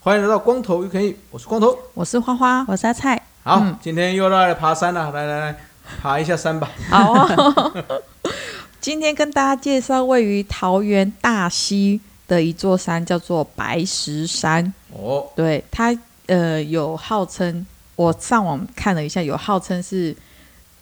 欢迎来到光头悠 CampEat，我是光头，我是花花，我是阿菜。好，嗯、今天又来爬山了，来来来，爬一下山吧。好、哦，今天跟大家介绍位于桃园大溪的一座山，叫做白石山。哦，对，它呃有号称，我上网看了一下，有号称是。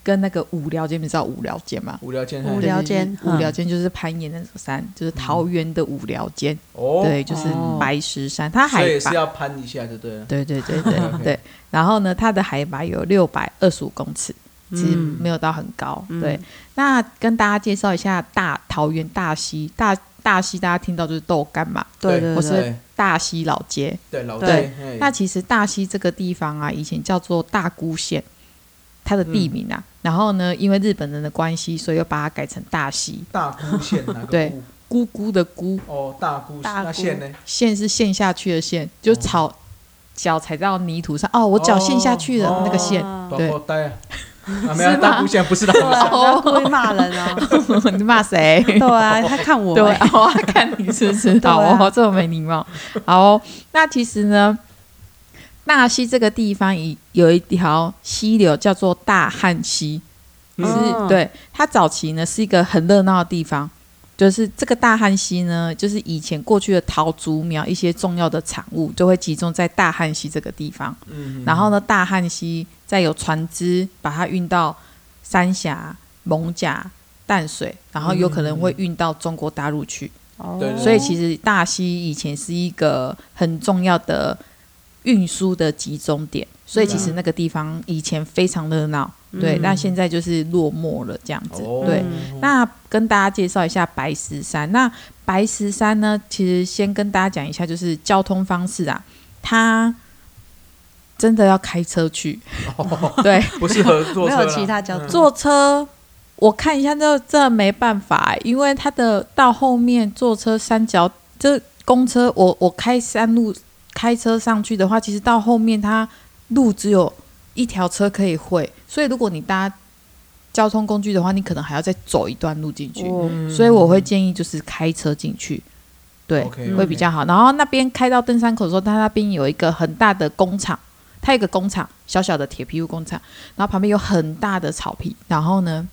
跟那个五寮尖，你知道五寮尖吗？五寮尖，五寮尖，五寮尖就是攀岩那座山，就是桃园的五寮尖。哦，对，就是白石山，它海拔所以是要攀一下就对了。对对对对 对。然后呢，它的海拔有六百二十五公尺，其实没有到很高。对，那跟大家介绍一下大桃园大溪，大大溪大家听到就是豆干嘛。对对对。我是大溪老街。对老街。那其实大溪这个地方啊，以前叫做大姑县。它的地名啊，嗯、然后呢，因为日本人的关系，所以又把它改成大溪。大姑县哪个？对，姑姑的姑。哦，大姑。大线呢？线是陷下去的线，就草脚踩到泥土上。哦，我脚陷下去了，那个线。对。没有大姑县不是大姑县。不会骂人哦。你骂谁？对啊，他看我。对，他看你是不是？好哦，这么没礼貌。好，那其实呢？纳溪这个地方有有一条溪流叫做大汉溪，是、嗯、对它早期呢是一个很热闹的地方，就是这个大汉溪呢，就是以前过去的桃竹苗一些重要的产物就会集中在大汉溪这个地方，嗯、然后呢，大汉溪再有船只把它运到三峡、艋舺、淡水，然后有可能会运到中国大陆去，嗯、所以其实大溪以前是一个很重要的。运输的集中点，所以其实那个地方以前非常热闹，嗯、对，那现在就是落寞了这样子。嗯、对，那跟大家介绍一下白石山。那白石山呢，其实先跟大家讲一下，就是交通方式啊，它真的要开车去，哦、对，不适合坐车，没有其他交通。坐车，我看一下，这这没办法，因为它的到后面坐车三角，这公车，我我开山路。开车上去的话，其实到后面它路只有一条车可以会，所以如果你搭交通工具的话，你可能还要再走一段路进去。嗯、所以我会建议就是开车进去，对，okay, okay. 会比较好。然后那边开到登山口的时候，它那边有一个很大的工厂，它有一个工厂，小小的铁皮屋工厂，然后旁边有很大的草坪，然后呢，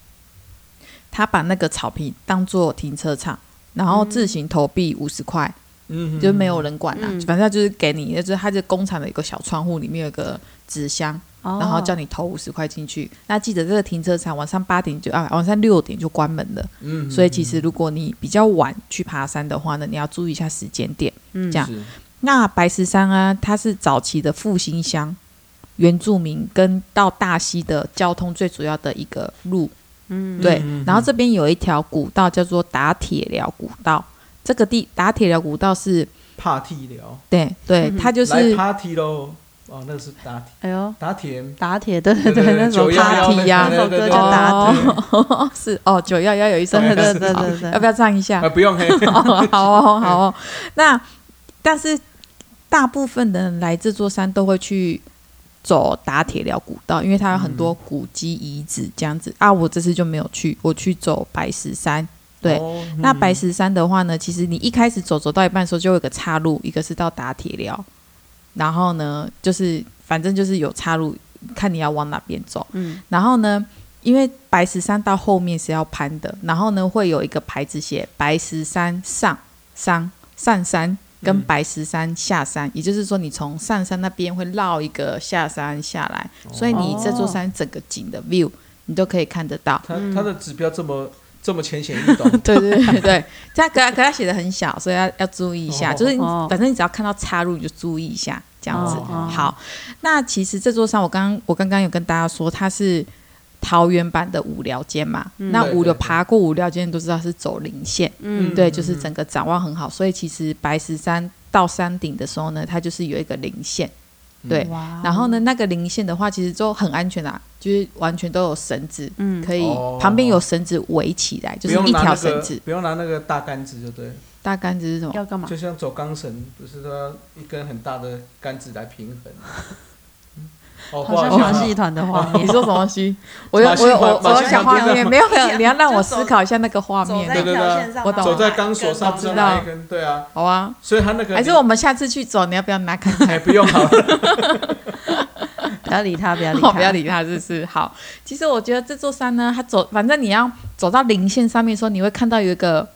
他把那个草坪当做停车场，然后自行投币五十块。嗯，就没有人管啦，嗯、反正就是给你，就是他这工厂的一个小窗户里面有个纸箱，哦、然后叫你投五十块进去。那记得这个停车场晚上八点就啊，晚上六点就关门了。嗯，所以其实如果你比较晚去爬山的话呢，你要注意一下时间点。嗯，这样。那白石山啊，它是早期的复兴乡原住民跟到大溪的交通最主要的一个路。嗯，对。嗯、然后这边有一条古道叫做打铁寮古道。这个地打铁寮古道是帕提寮，对对，它就是帕提喽。哦，那个是打铁，哎呦，打铁打铁，对对对，那首帕提呀，那首歌叫打铁，是哦，九幺幺有一首，对对对对，要不要唱一下？不用，好哦 好哦。那但是大部分的人来这座山都会去走打铁寮古道，因为它有很多古迹遗址这样子啊。我这次就没有去，我去走白石山。对，哦嗯、那白石山的话呢，其实你一开始走走到一半的时候，就有个岔路，一个是到打铁寮，然后呢，就是反正就是有岔路，看你要往哪边走。嗯，然后呢，因为白石山到后面是要攀的，然后呢会有一个牌子写白石山上山上山跟白石山下山，嗯、也就是说你从上山那边会绕一个下山下来，哦、所以你这座山整个景的 view 你都可以看得到。它它的指标这么。这么浅显易懂，对对对对，这样 可可他写的很小，所以要要注意一下。哦、就是反正你只要看到插入，你就注意一下，这样子。哦、好，那其实这座山，我刚刚我刚刚有跟大家说，它是桃园版的五寮尖嘛。嗯、那五寮爬过五寮尖都知道是走零线，嗯，对，就是整个展望很好。所以其实白石山到山顶的时候呢，它就是有一个零线。对，然后呢，那个零线的话，其实就很安全啦，就是完全都有绳子，嗯，可以旁边有绳子围起来，就是一条绳子，不用拿那个大杆子就对。大杆子是什么？要干嘛？就像走钢绳，不是说一根很大的杆子来平衡。好像马戏团的画面，你说什么戏？我我我我想画面，没有没有，你要让我思考一下那个画面。对对对，我懂。走在钢索上，知道？对啊。好啊。所以他那个还是我们下次去走，你要不要拿 看看？哎，不用好了。不要理他，不要理他，不要理他，就是好。其实我觉得这座山呢，它走，反正你要走到零线上面的时候，你会看到有一个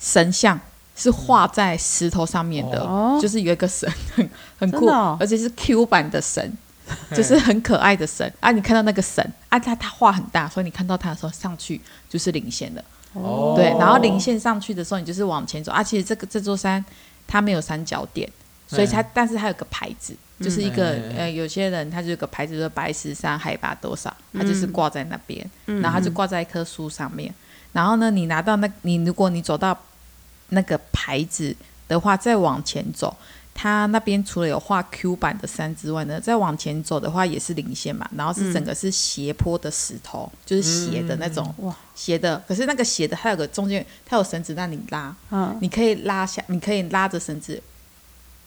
神像。是画在石头上面的，哦、就是有一个神，很很酷，哦、而且是 Q 版的神，就是很可爱的神啊！你看到那个神啊，他他画很大，所以你看到他的时候上去就是棱线的，哦、对。然后领线上去的时候，你就是往前走啊。其实这个这座山它没有三角点，所以它但是它有个牌子，就是一个、嗯、呃有些人他就有个牌子说白石山海拔多少，它就是挂在那边，嗯、然后它就挂在一棵树上面。然后呢，你拿到那，你如果你走到。那个牌子的话，再往前走，它那边除了有画 Q 版的山之外呢，再往前走的话也是零线嘛，然后是整个是斜坡的石头，嗯、就是斜的那种，哇，斜的。可是那个斜的，它有个中间，它有绳子让你拉，嗯，你可以拉下，你可以拉着绳子，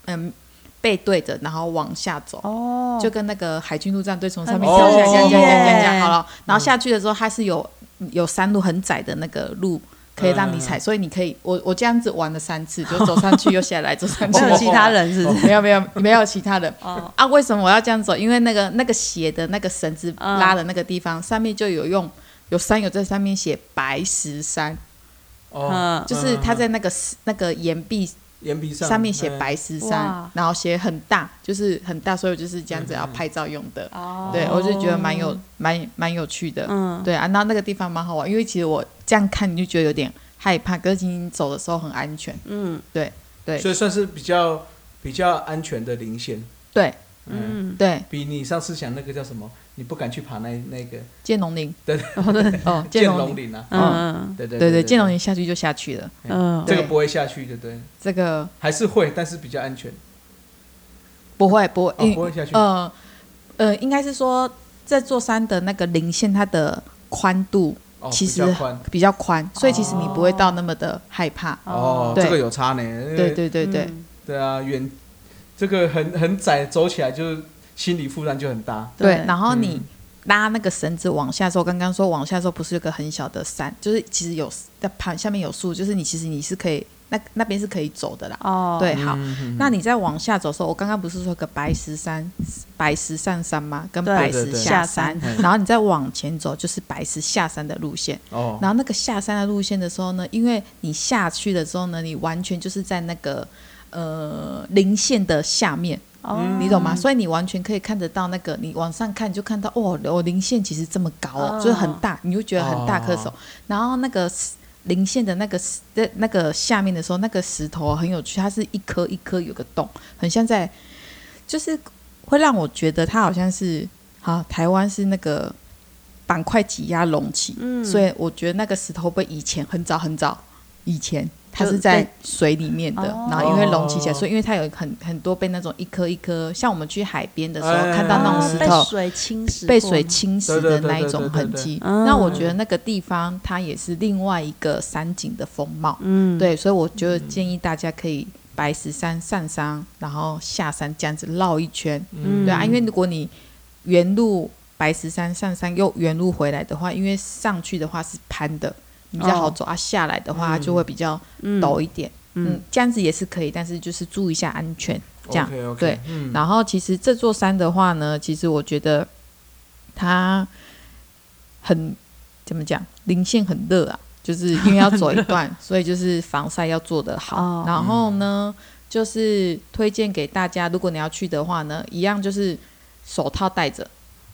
嗯，背对着，然后往下走，哦，就跟那个海军陆战队从上面跳下来，这样这样这样这样好了。然后下去的时候，它是有有山路很窄的那个路。可以让你踩，所以你可以，我我这样子玩了三次，就走上去又下来，走上去。没有其他人是不是？没有没有没有其他人。啊，为什么我要这样走？因为那个那个鞋的那个绳子拉的那个地方，上面就有用有山友在上面写白石山。哦。就是他在那个那个岩壁。岩壁上上面写白石山，然后写很大，就是很大，所以就是这样子要拍照用的。对，我就觉得蛮有蛮蛮有趣的。嗯，对啊，那那个地方蛮好玩，因为其实我这样看你就觉得有点害怕，可是你走的时候很安全。嗯，对对。所以算是比较比较安全的零线。对，嗯，对。比你上次讲那个叫什么？你不敢去爬那那个。剑龙岭，对哦，剑龙岭啊，嗯，对对对对，剑龙岭下去就下去了，嗯，这个不会下去，对对，这个。还是会，但是比较安全，不会不会，不会下去，呃呃，应该是说这座山的那个零线，它的宽度其实比较宽，所以其实你不会到那么的害怕，哦，这个有差呢，对对对对，对啊，远这个很很窄，走起来就。心理负担就很大。对，然后你拉那个绳子往下走，刚刚说往下走不是有个很小的山，就是其实有在盘下面有树，就是你其实你是可以那那边是可以走的啦。哦，对，好，那你再往下走的时候，我刚刚不是说个白石山、白石上山吗？跟白石下山，然后你再往前走就是白石下山的路线。哦，然后那个下山的路线的时候呢，因为你下去的时候呢，你完全就是在那个呃零线的下面。哦，你懂吗？所以你完全可以看得到那个，你往上看就看到，哦，我零线其实这么高哦，就是很大，你就觉得很大颗手。然后那个零线的那个在那个下面的时候，那个石头很有趣，它是一颗一颗有个洞，很像在，就是会让我觉得它好像是，好，台湾是那个板块挤压隆起，嗯，所以我觉得那个石头被以前很早很早以前。它是在水里面的，然后因为隆起起来，所以因为它有很很多被那种一颗一颗，像我们去海边的时候看到那种石头，被水侵蚀，被水侵蚀的那一种痕迹。那我觉得那个地方它也是另外一个山景的风貌。嗯，对，所以我就建议大家可以白石山上山，然后下山这样子绕一圈。嗯，对啊，因为如果你原路白石山上山又原路回来的话，因为上去的话是攀的。比较好走啊，下来的话就会比较陡一点。嗯，这样子也是可以，但是就是注意一下安全。这样对。然后其实这座山的话呢，其实我觉得它很怎么讲，零线很热啊，就是因为要走一段，所以就是防晒要做得好。然后呢，就是推荐给大家，如果你要去的话呢，一样就是手套戴着，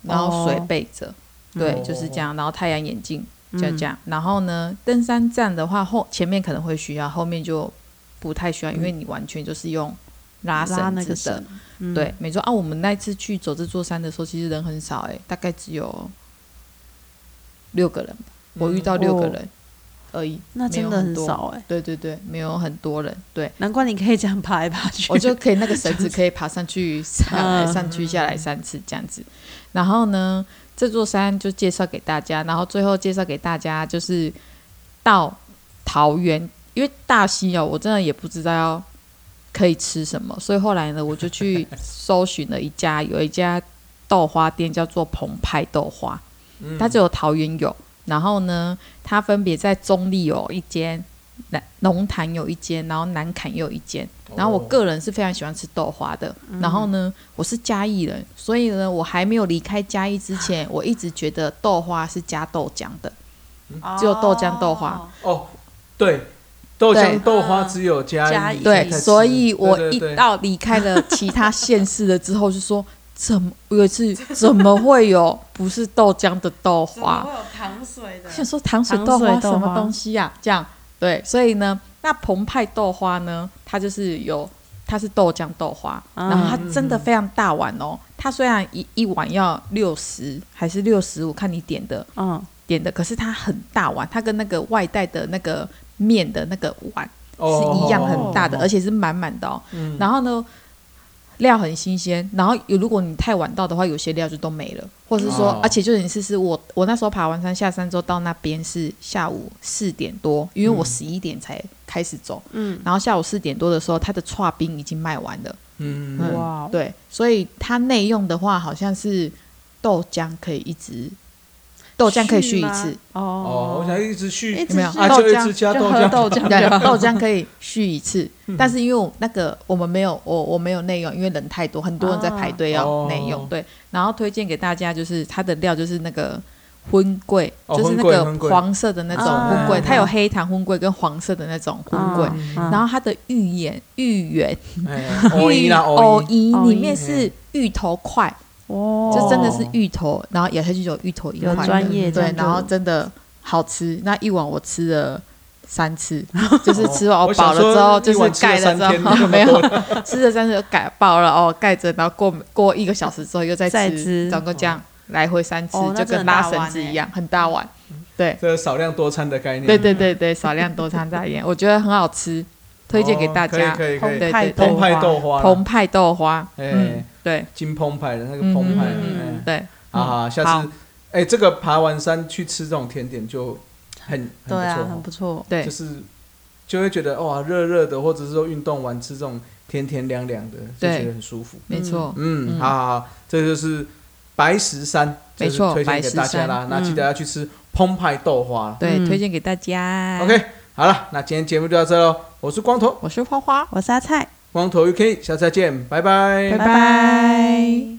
然后水备着，对，就是这样。然后太阳眼镜。就这样，嗯、然后呢，登山杖的话，后前面可能会需要，后面就不太需要，嗯、因为你完全就是用拉绳子的。嗯、对，没错啊。我们那次去走这座山的时候，其实人很少，哎，大概只有六个人，我遇到六个人，哦、而已，那真的很少哎、欸。对对对，没有很多人，对，难怪你可以这样爬来爬去，我就可以那个绳子可以爬上去、下来、上去、下来三次这样子。然后呢，这座山就介绍给大家，然后最后介绍给大家就是到桃园，因为大溪哦，我真的也不知道要可以吃什么，所以后来呢，我就去搜寻了一家，有一家豆花店叫做澎湃豆花。它只有桃园有，然后呢，它分别在中坜有一间，南龙潭有一间，然后南坎又有一间。然后我个人是非常喜欢吃豆花的。然后呢，我是嘉义人，所以呢，我还没有离开嘉义之前，我一直觉得豆花是加豆浆的，只有豆浆豆花。哦，对，豆浆豆花只有嘉义。对，所以我一到离开了其他县市了之后，就说。怎么有一次 怎么会有不是豆浆的豆花？会有糖水的？想说糖水豆花什么东西呀、啊？这样对，所以呢，那澎湃豆花呢，它就是有它是豆浆豆花，嗯、然后它真的非常大碗哦。它虽然一一碗要六十还是六十五，看你点的，嗯，点的，可是它很大碗，它跟那个外带的那个面的那个碗是一样很大的，哦、而且是满满的哦。嗯、然后呢？料很新鲜，然后有如果你太晚到的话，有些料就都没了，或者是说，哦、而且就是你试试我，我那时候爬完山下山之后到那边是下午四点多，因为我十一点才开始走，嗯，然后下午四点多的时候，它的串冰已经卖完了，嗯，嗯哇，对，所以它内用的话好像是豆浆可以一直。豆浆可以续一次。哦，我想一直续，有没有？豆浆加豆浆，豆浆。豆浆可以续一次，但是因为我那个我们没有，我我没有内用，因为人太多，很多人在排队要内用。对，然后推荐给大家就是它的料就是那个荤桂，就是那个黄色的那种荤桂，它有黑糖荤桂跟黄色的那种荤桂，然后它的芋圆芋圆芋藕泥里面是芋头块。哦，就真的是芋头，然后咬下去就有芋头一块，有专业对，然后真的好吃。那一碗我吃了三次，就是吃完饱了之后，就是盖了之后没有 吃了三次就盖饱了哦，盖着，然后过过一个小时之后又再吃，总共这样来回三次，就跟拉绳子一样，很大碗。对，这个少量多餐的概念。对对对对，少量多餐概念，我觉得很好吃，推荐给大家。可以可以可以。澎湃豆花，澎湃豆花，嗯。对，金澎湃的那个澎湃，嗯，对，啊，下次，哎，这个爬完山去吃这种甜点就很很不错，很不错，对，就是就会觉得哇，热热的，或者是说运动完吃这种甜甜凉凉的，就觉得很舒服，没错，嗯，好好好，这就是白石山，没错，推荐给大家啦，那记得要去吃澎湃豆花，对，推荐给大家。OK，好了，那今天节目就到这喽，我是光头，我是花花，我是阿菜。光头 UK，下次再见，拜拜，拜拜。